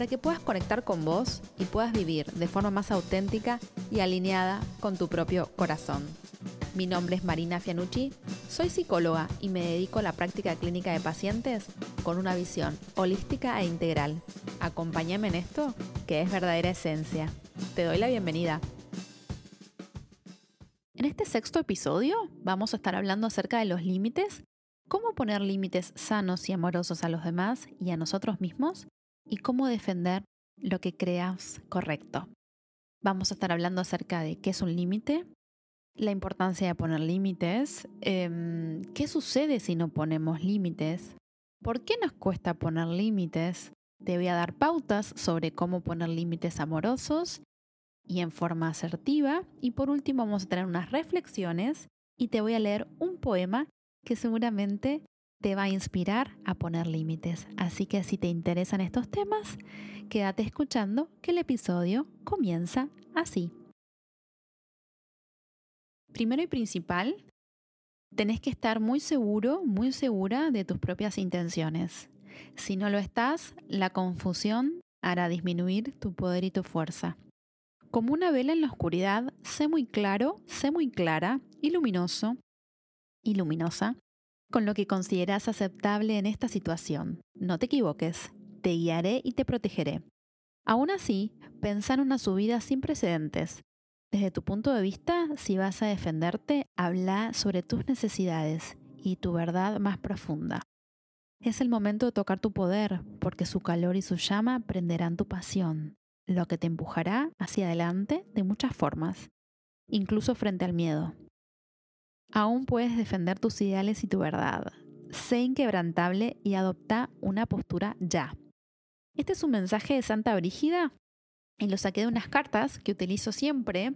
para que puedas conectar con vos y puedas vivir de forma más auténtica y alineada con tu propio corazón. Mi nombre es Marina Fianucci, soy psicóloga y me dedico a la práctica clínica de pacientes con una visión holística e integral. Acompáñame en esto, que es verdadera esencia. Te doy la bienvenida. En este sexto episodio vamos a estar hablando acerca de los límites, cómo poner límites sanos y amorosos a los demás y a nosotros mismos, y cómo defender lo que creas correcto. Vamos a estar hablando acerca de qué es un límite, la importancia de poner límites, em, qué sucede si no ponemos límites, por qué nos cuesta poner límites. Te voy a dar pautas sobre cómo poner límites amorosos y en forma asertiva. Y por último vamos a tener unas reflexiones y te voy a leer un poema que seguramente te va a inspirar a poner límites. Así que si te interesan estos temas, quédate escuchando que el episodio comienza así. Primero y principal, tenés que estar muy seguro, muy segura de tus propias intenciones. Si no lo estás, la confusión hará disminuir tu poder y tu fuerza. Como una vela en la oscuridad, sé muy claro, sé muy clara y luminoso y luminosa con lo que consideras aceptable en esta situación. No te equivoques, te guiaré y te protegeré. Aún así, pensá en una subida sin precedentes. Desde tu punto de vista, si vas a defenderte, habla sobre tus necesidades y tu verdad más profunda. Es el momento de tocar tu poder, porque su calor y su llama prenderán tu pasión lo que te empujará hacia adelante de muchas formas, incluso frente al miedo. Aún puedes defender tus ideales y tu verdad. Sé inquebrantable y adopta una postura ya. Este es un mensaje de Santa Brígida y lo saqué de unas cartas que utilizo siempre,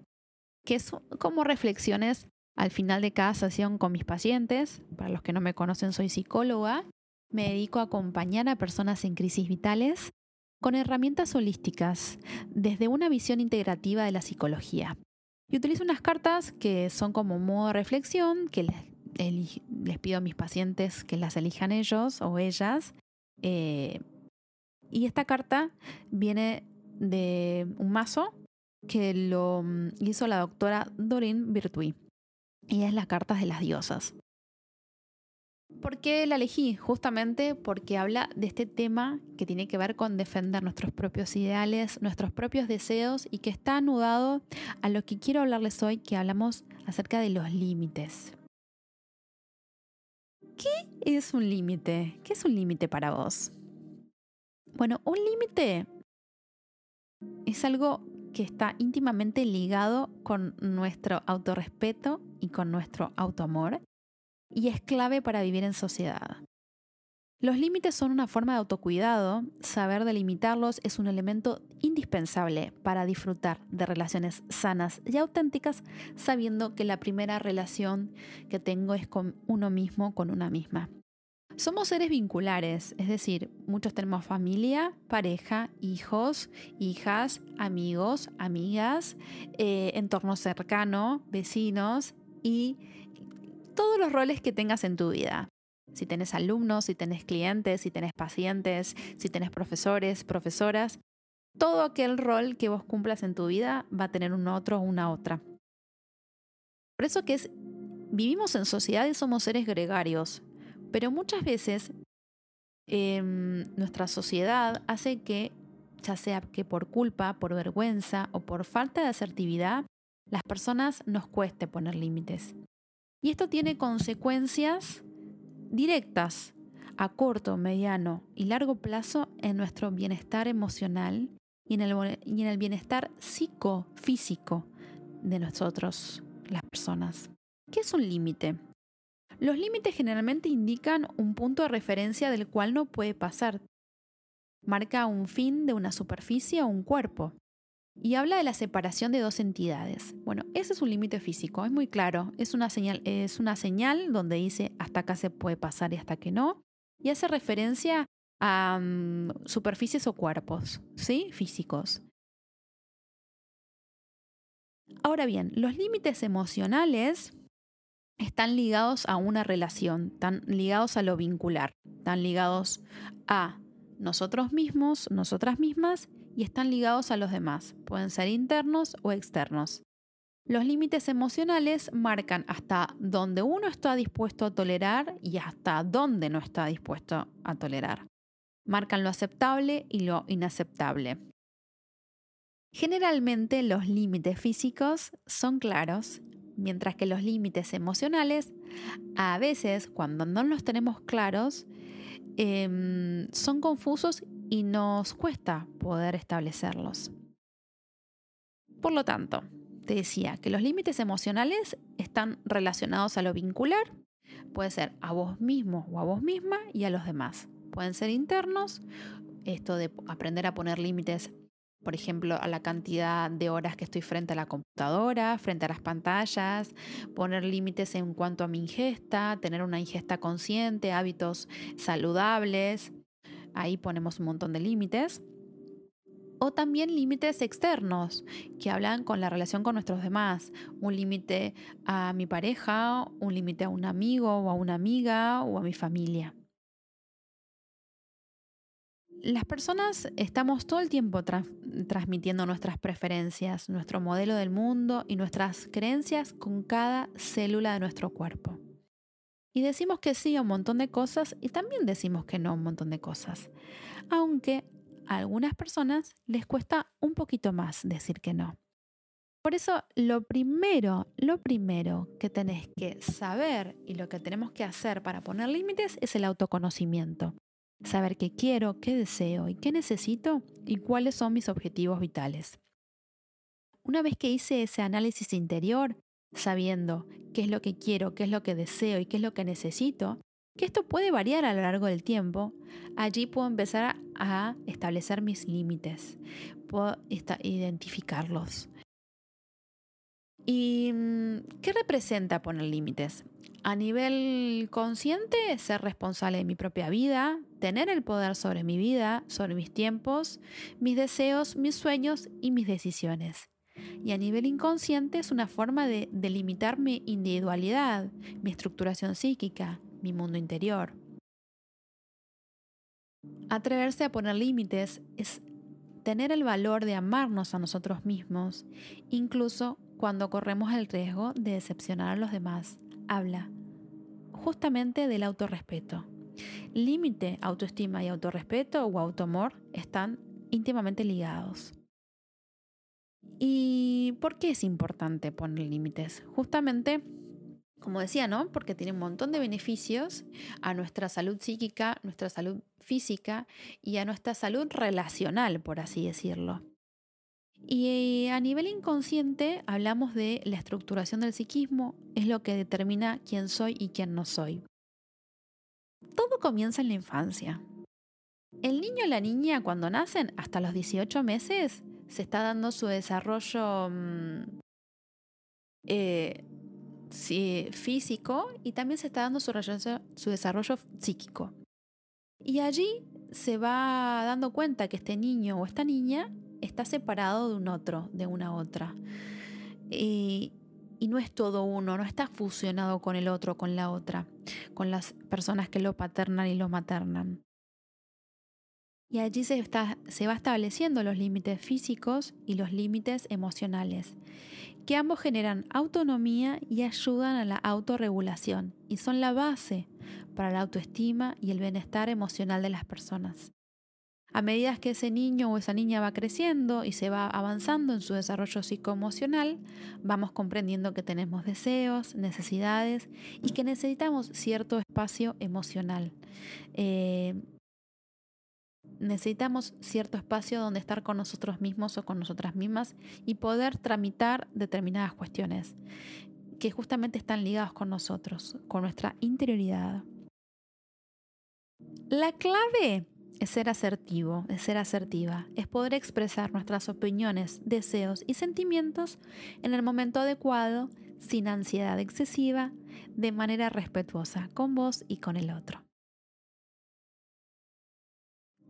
que son como reflexiones al final de cada sesión con mis pacientes. Para los que no me conocen, soy psicóloga. Me dedico a acompañar a personas en crisis vitales con herramientas holísticas desde una visión integrativa de la psicología. Y utilizo unas cartas que son como modo de reflexión, que les, pido a mis pacientes que las elijan ellos o ellas. Eh, y esta carta viene de un mazo que lo mm, hizo la doctora Doreen Virtue. Y es las cartas de las diosas. ¿Por qué la elegí? Justamente porque habla de este tema que tiene que ver con defender nuestros propios ideales, nuestros propios deseos y que está anudado a lo que quiero hablarles hoy, que hablamos acerca de los límites. ¿Qué es un límite? ¿Qué es un límite para vos? Bueno, un límite es algo que está íntimamente ligado con nuestro autorrespeto y con nuestro autoamor y es clave para vivir en sociedad. Los límites son una forma de autocuidado, saber delimitarlos es un elemento indispensable para disfrutar de relaciones sanas y auténticas, sabiendo que la primera relación que tengo es con uno mismo, con una misma. Somos seres vinculares, es decir, muchos tenemos familia, pareja, hijos, hijas, amigos, amigas, eh, entorno cercano, vecinos y todos los roles que tengas en tu vida. Si tenés alumnos, si tenés clientes, si tenés pacientes, si tenés profesores, profesoras, todo aquel rol que vos cumplas en tu vida va a tener un otro o una otra. Por eso que vivimos en sociedad y somos seres gregarios, pero muchas veces em, nuestra sociedad hace que, ya sea que por culpa, por vergüenza o por falta de asertividad, las personas nos cueste poner límites. Y esto tiene consecuencias directas a corto, mediano y largo plazo en nuestro bienestar emocional y en el, y en el bienestar psicofísico de nosotros, las personas. ¿Qué es un límite? Los límites generalmente indican un punto de referencia del cual no puede pasar. Marca un fin de una superficie o un cuerpo. Y habla de la separación de dos entidades. Bueno, ese es un límite físico, es muy claro, es una, señal, es una señal donde dice hasta acá se puede pasar y hasta que no, y hace referencia a mm, superficies o cuerpos, ¿sí? Físicos. Ahora bien, los límites emocionales están ligados a una relación, están ligados a lo vincular, están ligados a nosotros mismos, nosotras mismas y están ligados a los demás. Pueden ser internos o externos. Los límites emocionales marcan hasta dónde uno está dispuesto a tolerar y hasta dónde no está dispuesto a tolerar. Marcan lo aceptable y lo inaceptable. Generalmente los límites físicos son claros, mientras que los límites emocionales, a veces cuando no los tenemos claros, em, son confusos y nos cuesta poder establecerlos. Por lo tanto, te decía que los límites emocionales están relacionados a lo vincular, puede ser a vos mismo o a vos misma y a los demás. Pueden ser internos, esto de aprender a poner límites por ejemplo, a la cantidad de horas que estoy frente a la computadora, frente a las pantallas, poner límites en cuanto a mi ingesta, tener una ingesta consciente, hábitos saludables. Ahí ponemos un montón de límites. O también límites externos que hablan con la relación con nuestros demás. Un límite a mi pareja, un límite a un amigo o a una amiga o a mi familia las personas estamos todo el tiempo transmitiendo nuestras preferencias, nuestro modelo del mundo y nuestras creencias con cada célula de nuestro cuerpo. Y decimos que sí a un montón de cosas y también decimos que no a un montón de cosas. Aunque a algunas personas les cuesta un poquito más decir que no. Por eso lo primero, lo primero que tenés que saber y lo que tenemos que hacer para poner límites es el autoconocimiento saber qué quiero, qué deseo y qué necesito y cuáles son mis objetivos vitales. Una vez que hice ese análisis interior, sabiendo qué es lo que quiero, qué es lo que deseo y qué es lo que necesito, que esto puede variar a lo largo del tiempo, allí puedo empezar a establecer mis límites, puedo identificarlos. ¿Y mm, qué representa poner límites? A nivel consciente, ser responsable de mi propia vida, tener el poder sobre mi vida, sobre mis tiempos, mis deseos, mis sueños y mis decisiones. Y a nivel inconsciente es una forma de delimitar mi individualidad, mi estructuración psíquica, mi mundo interior. Atreverse a poner límites es tener el valor de amarnos a nosotros mismos, incluso cuando corremos el riesgo de decepcionar a los demás. Habla justamente del autorrespeto. Límite, autoestima y autorrespeto o autoamor están íntimamente ligados. ¿Y por qué es importante poner límites? Justamente, como decía, ¿no? Porque tiene un montón de beneficios a nuestra salud psíquica, nuestra salud física y a nuestra salud relacional, por así decirlo. Y a nivel inconsciente hablamos de la estructuración del psiquismo, es lo que determina quién soy y quién no soy. Todo comienza en la infancia. El niño o la niña cuando nacen hasta los 18 meses se está dando su desarrollo mm, eh, físico y también se está dando su, su desarrollo psíquico. Y allí se va dando cuenta que este niño o esta niña está separado de un otro, de una otra. Y, y no es todo uno, no está fusionado con el otro, con la otra, con las personas que lo paternan y lo maternan. Y allí se, está, va estableciendo los límites físicos y los límites emocionales, que ambos generan autonomía y ayudan a la autorregulación y son la base para la autoestima y el bienestar emocional de las personas. A medida que ese niño o esa niña va creciendo y se va avanzando en su desarrollo psicoemocional, vamos comprendiendo que tenemos deseos, necesidades y que necesitamos cierto espacio emocional. Eh, necesitamos cierto espacio donde estar con nosotros mismos o con nosotras mismas y poder tramitar determinadas cuestiones que justamente están ligadas con nosotros, con nuestra interioridad. La clave es ser asertivo, es ser asertiva, es poder expresar nuestras opiniones, deseos y sentimientos en el momento adecuado, sin ansiedad excesiva, de manera respetuosa con vos y con el otro.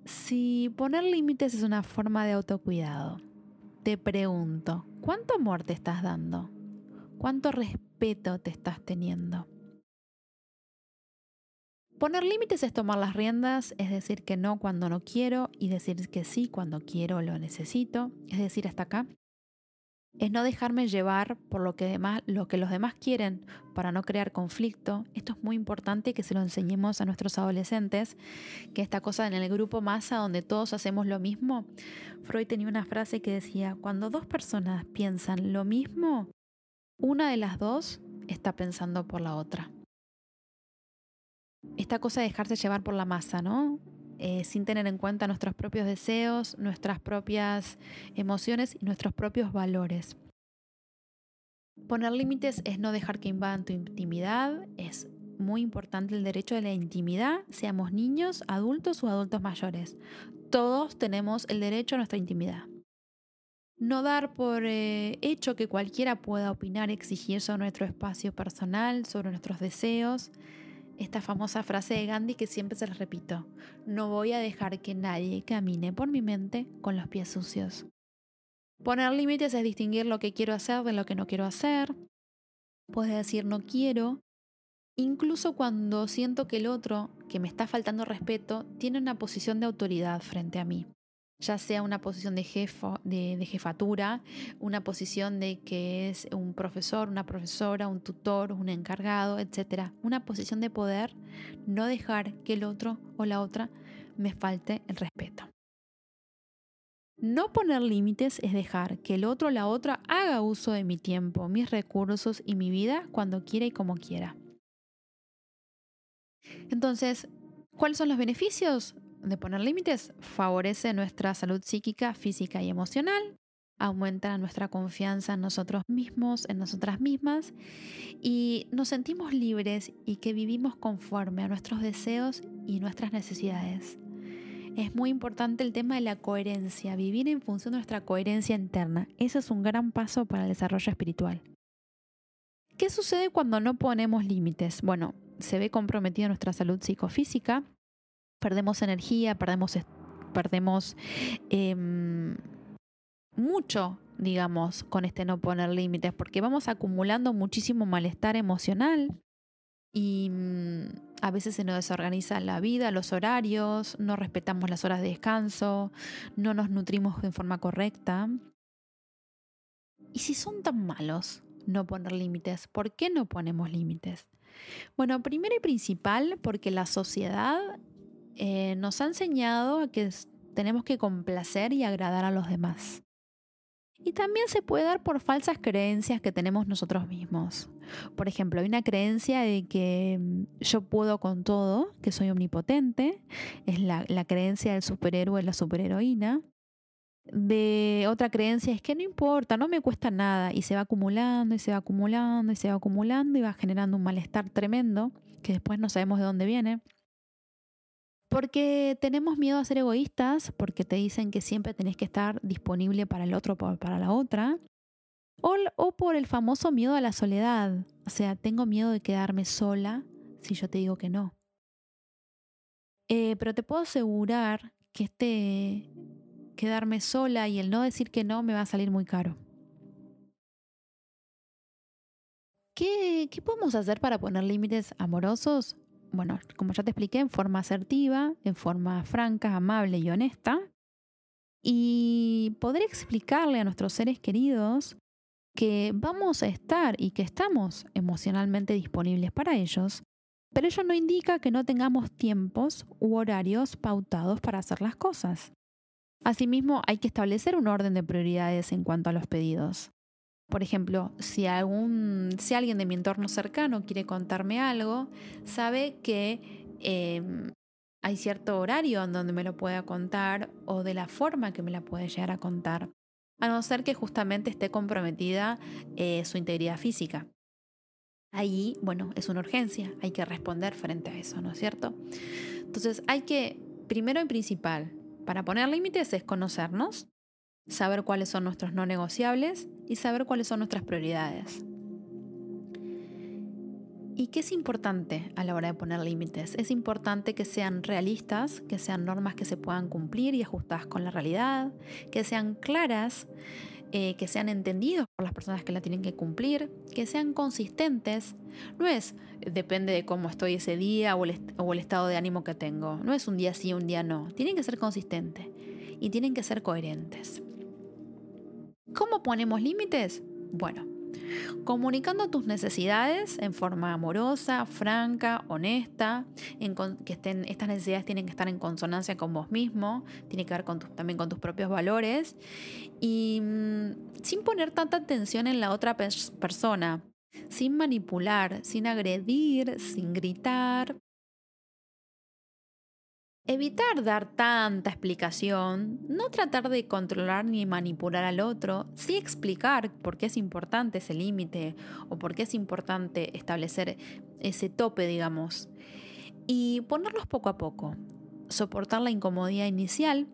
Si poner límites es una forma de autocuidado, te pregunto, ¿cuánto amor te estás dando? ¿Cuánto respeto te estás teniendo? Poner límites es tomar las riendas, es decir que no cuando no quiero y decir que sí cuando quiero o lo necesito, es decir, hasta acá. Es no dejarme llevar por lo que, que los demás quieren para no crear conflicto. Esto es muy importante que se lo enseñemos a nuestros adolescentes, que esta cosa en el grupo masa donde todos hacemos lo mismo. Freud tenía una frase que decía, cuando dos personas piensan lo mismo, una de las dos está pensando por la otra esta cosa de dejarse llevar por la masa, ¿no? Eh, sin tener en cuenta nuestros propios deseos, nuestras propias emociones y nuestros propios valores. Poner límites es no dejar que invadan tu intimidad, es muy importante el derecho de la intimidad, seamos niños, adultos o adultos mayores. Todos tenemos el derecho a nuestra intimidad. No dar por eh, hecho que cualquiera pueda opinar, exigir sobre nuestro espacio personal, sobre nuestros deseos esta famosa frase de Gandhi que siempre se la repito, no voy a dejar que nadie camine por mi mente con los pies sucios. Poner límites es distinguir lo que quiero hacer de lo que no quiero hacer. Puedes decir no quiero, incluso cuando siento que el otro, que me está faltando respeto, tiene una posición de autoridad frente a mí ya sea una posición de, jefo, de, jefatura, una posición de que es un profesor, una profesora, un tutor, un encargado, etc. Una posición de poder, no dejar que el otro o la otra me falte el respeto. No poner límites es dejar que el otro o la otra haga uso de mi tiempo, mis recursos y mi vida cuando quiera y como quiera. Entonces, ¿cuáles son los beneficios? De poner límites favorece nuestra salud psíquica, física y emocional, aumenta nuestra confianza en nosotros mismos, en nosotras mismas y nos sentimos libres y que vivimos conforme a nuestros deseos y nuestras necesidades. Es muy importante el tema de la coherencia, vivir en función de nuestra coherencia interna. Ese es un gran paso para el desarrollo espiritual. ¿Qué sucede cuando no ponemos límites? Bueno, se ve comprometida nuestra salud psicofísica, perdemos energía, perdemos, perdemos em, mucho, digamos, con este no poner límites, porque vamos acumulando muchísimo malestar emocional y mm, a veces se nos desorganiza la vida, los horarios, no respetamos las horas de descanso, no nos nutrimos de forma correcta. ¿Y si son tan malos no poner límites? ¿Por qué no ponemos límites? Bueno, primero y principal, porque la sociedad eh, nos ha enseñado que tenemos que complacer y agradar a los demás. Y también se puede dar por falsas creencias que tenemos nosotros mismos. Por ejemplo, hay una creencia de que mm, yo puedo con todo, que soy omnipotente, es la, la creencia del superhéroe, la superheroína. De otra creencia es que no importa, no me cuesta nada y se va acumulando y se va acumulando y se va acumulando y va generando un malestar tremendo que después no sabemos de dónde viene. Porque tenemos miedo a ser egoístas, porque te dicen que siempre tenés que estar disponible para el otro o para la otra. O, por el famoso miedo a la soledad. O sea, tengo miedo de quedarme sola si yo te digo que no. Eh, pero te puedo asegurar que este quedarme sola y el no decir que no me va a salir muy caro. ¿Qué, qué podemos hacer para poner límites amorosos? Bueno, como ya te expliqué, en forma asertiva, en forma franca, amable y honesta. Y poder explicarle a nuestros seres queridos que vamos a estar y que estamos emocionalmente disponibles para ellos, pero ello no indica que no tengamos tiempos u horarios pautados para hacer las cosas. Asimismo, hay que establecer un orden de prioridades en cuanto a los pedidos. Por ejemplo, si, algún, si alguien de mi entorno cercano quiere contarme algo, sabe que em, hay cierto horario en donde me lo pueda contar o de la forma que me la puede llegar a contar, a no ser que justamente esté comprometida eh, su integridad física. Ahí, bueno, es una urgencia, hay que responder frente a eso, ¿no es cierto? Entonces hay que primero y principal, para poner límites es conocernos, saber cuáles son nuestros no negociables y saber cuáles son nuestras prioridades. ¿Y qué es importante a la hora de poner límites? Es importante que sean realistas, que sean normas que se puedan cumplir y ajustadas con la realidad, que sean claras, eh, que sean entendidos por las personas que la tienen que cumplir, que sean consistentes. No es, depende de cómo estoy ese día o el, o el estado de ánimo que tengo. No es un día sí, un día no. Tienen que ser consistentes y tienen que ser coherentes. ¿Cómo ponemos límites? Bueno, comunicando tus necesidades en forma amorosa, franca, honesta, que estén, estas necesidades tienen que estar en consonancia con vos mismo, tiene que ver también con tus propios valores y mm, sin poner tanta atención en la otra persona, sin manipular, sin agredir, sin gritar, Evitar dar tanta explicación, no tratar de controlar ni manipular al otro, sí explicar por qué es importante ese límite o por qué es importante establecer ese tope, digamos, y ponerlos poco a poco. Soportar la incomodidad inicial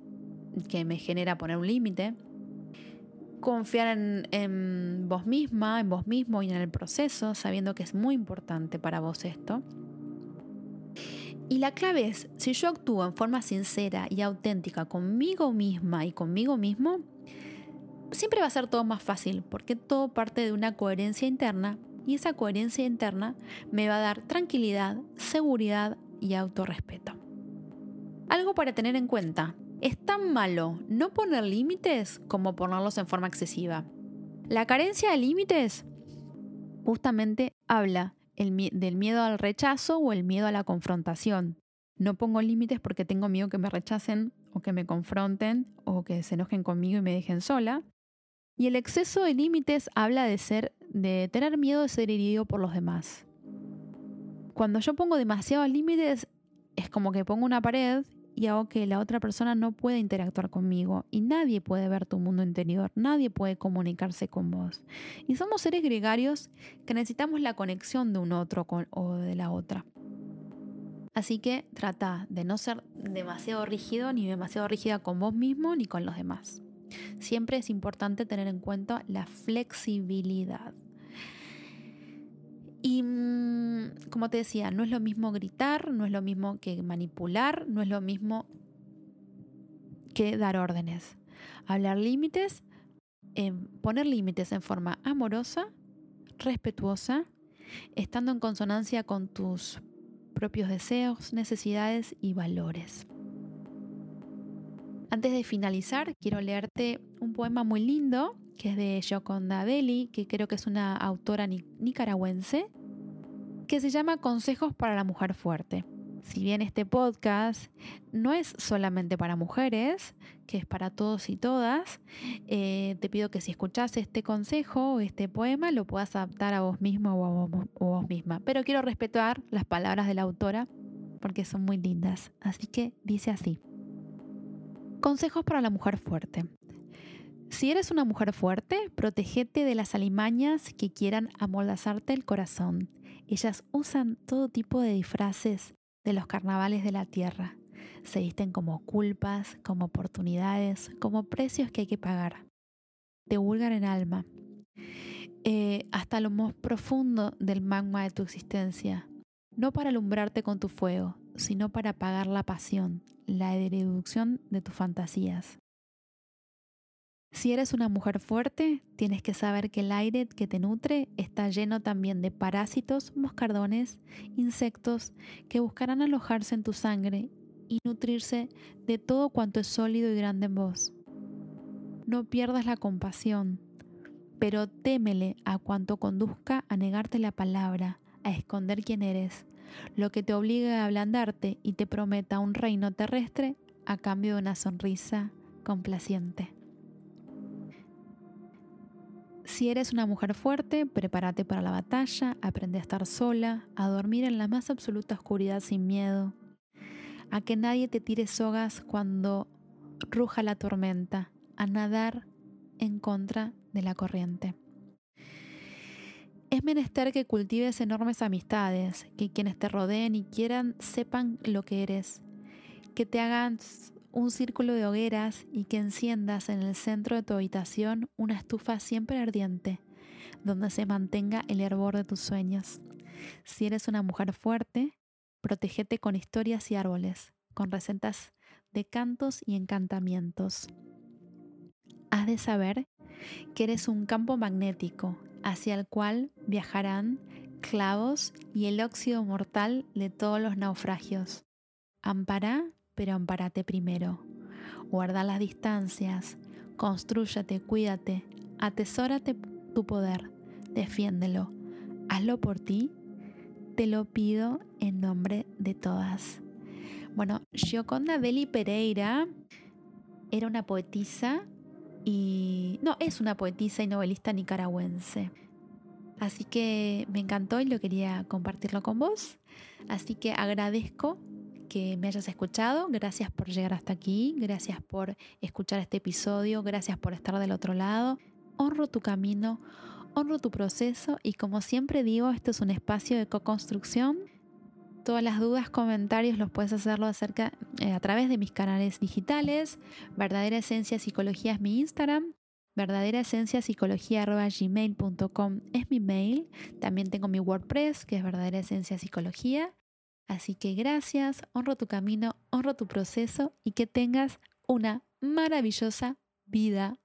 que me genera poner un límite, confiar en, en, vos misma, en vos mismo y en el proceso, sabiendo que es muy importante para vos esto. Y la clave es, si yo actúo en forma sincera y auténtica conmigo misma y conmigo mismo, siempre va a ser todo más fácil, porque todo parte de una coherencia interna y esa coherencia interna me va a dar tranquilidad, seguridad y autorrespeto. Algo para tener en cuenta, es tan malo no poner límites como ponerlos en forma excesiva. La carencia de límites justamente habla del miedo al rechazo o el miedo a la confrontación. No pongo límites porque tengo miedo que me rechacen o que me confronten o que se enojen conmigo y me dejen sola. Y el exceso de límites habla de ser de tener miedo de ser herido por los demás. Cuando yo pongo demasiados límites es como que pongo una pared y hago que la otra persona no pueda interactuar conmigo y nadie puede ver tu mundo interior, nadie puede comunicarse con vos. Y somos seres gregarios que necesitamos la conexión de un otro o de la otra. Así que trata de no ser demasiado rígido ni demasiado rígida con vos mismo ni con los demás. Siempre es importante tener en cuenta la flexibilidad. Y mm, como te decía, no es lo mismo gritar, no es lo mismo que manipular, no es lo mismo que dar órdenes. Hablar límites, poner límites en forma amorosa, respetuosa, estando en consonancia con tus propios deseos, necesidades y valores. Antes de finalizar, quiero leerte un poema muy lindo que es de Joconda Belli, que creo que es una autora nicaragüense, que se llama Consejos para la Mujer Fuerte. Si bien este podcast no es solamente para mujeres, que es para todos y todas, eh, te pido que si escuchas este consejo o este poema lo puedas adaptar a vos mismo o a vos, o vos misma. Pero quiero respetar las palabras de la autora porque son muy lindas. Así que dice así. Consejos para la mujer fuerte. Si eres una mujer fuerte, protégete de las alimañas que quieran amoldazarte el corazón. Ellas usan todo tipo de disfraces de los carnavales de la tierra. Se visten como culpas, como oportunidades, como precios que hay que pagar. Te vulgar en alma, eh, hasta lo más profundo del magma de tu existencia, no para alumbrarte con tu fuego, sino para apagar la pasión, la reducción de tus fantasías. Si eres una mujer fuerte, tienes que saber que el aire que te nutre está lleno también de parásitos, moscardones, insectos que buscarán alojarse en tu sangre y nutrirse de todo cuanto es sólido y grande en vos. No pierdas la compasión, pero témele a cuanto conduzca a negarte la palabra, a esconder quién eres, lo que te obligue a ablandarte y te prometa un reino terrestre a cambio de una sonrisa complaciente. Si eres una mujer fuerte, prepárate para la batalla, aprende a estar sola, a dormir en la más absoluta oscuridad sin miedo, a que nadie te tire sogas cuando ruja la tormenta, a nadar en contra de la corriente. Es menester que cultives enormes amistades, que quienes te rodeen y quieran sepan lo que eres, que te hagas un círculo de hogueras y que enciendas en el centro de tu habitación una estufa siempre ardiente, donde se mantenga el hervor de tus sueños. Si eres una mujer fuerte, protégete con historias y árboles, con recetas de cantos y encantamientos. Has de saber que eres un campo magnético hacia el cual viajarán clavos y el óxido mortal de todos los naufragios. Ampará, pero ampárate primero. Guarda las distancias, construyate, cuídate, atesórate tu poder, defiéndelo, hazlo por ti, te lo pido en nombre de todas. Bueno, Gioconda Belli Pereira era una poetisa y no, es una poetisa y novelista nicaragüense. Así que me encantó y lo quería compartirlo con vos. Así que agradezco que me hayas escuchado. Gracias por llegar hasta aquí. Gracias por escuchar este episodio. Gracias por estar del otro lado. Honro tu camino, honro tu proceso y como siempre digo, esto es un espacio de co-construcción. Todas las dudas, comentarios los puedes hacerlo acerca eh, a través de mis canales digitales. Verdadera Esencia Psicología es mi Instagram. Verdadera Esencia gmail.com es mi mail. También tengo mi WordPress, que es Verdadera Esencia Psicología. Así que gracias, honro tu camino, honro tu proceso y que tengas una maravillosa vida.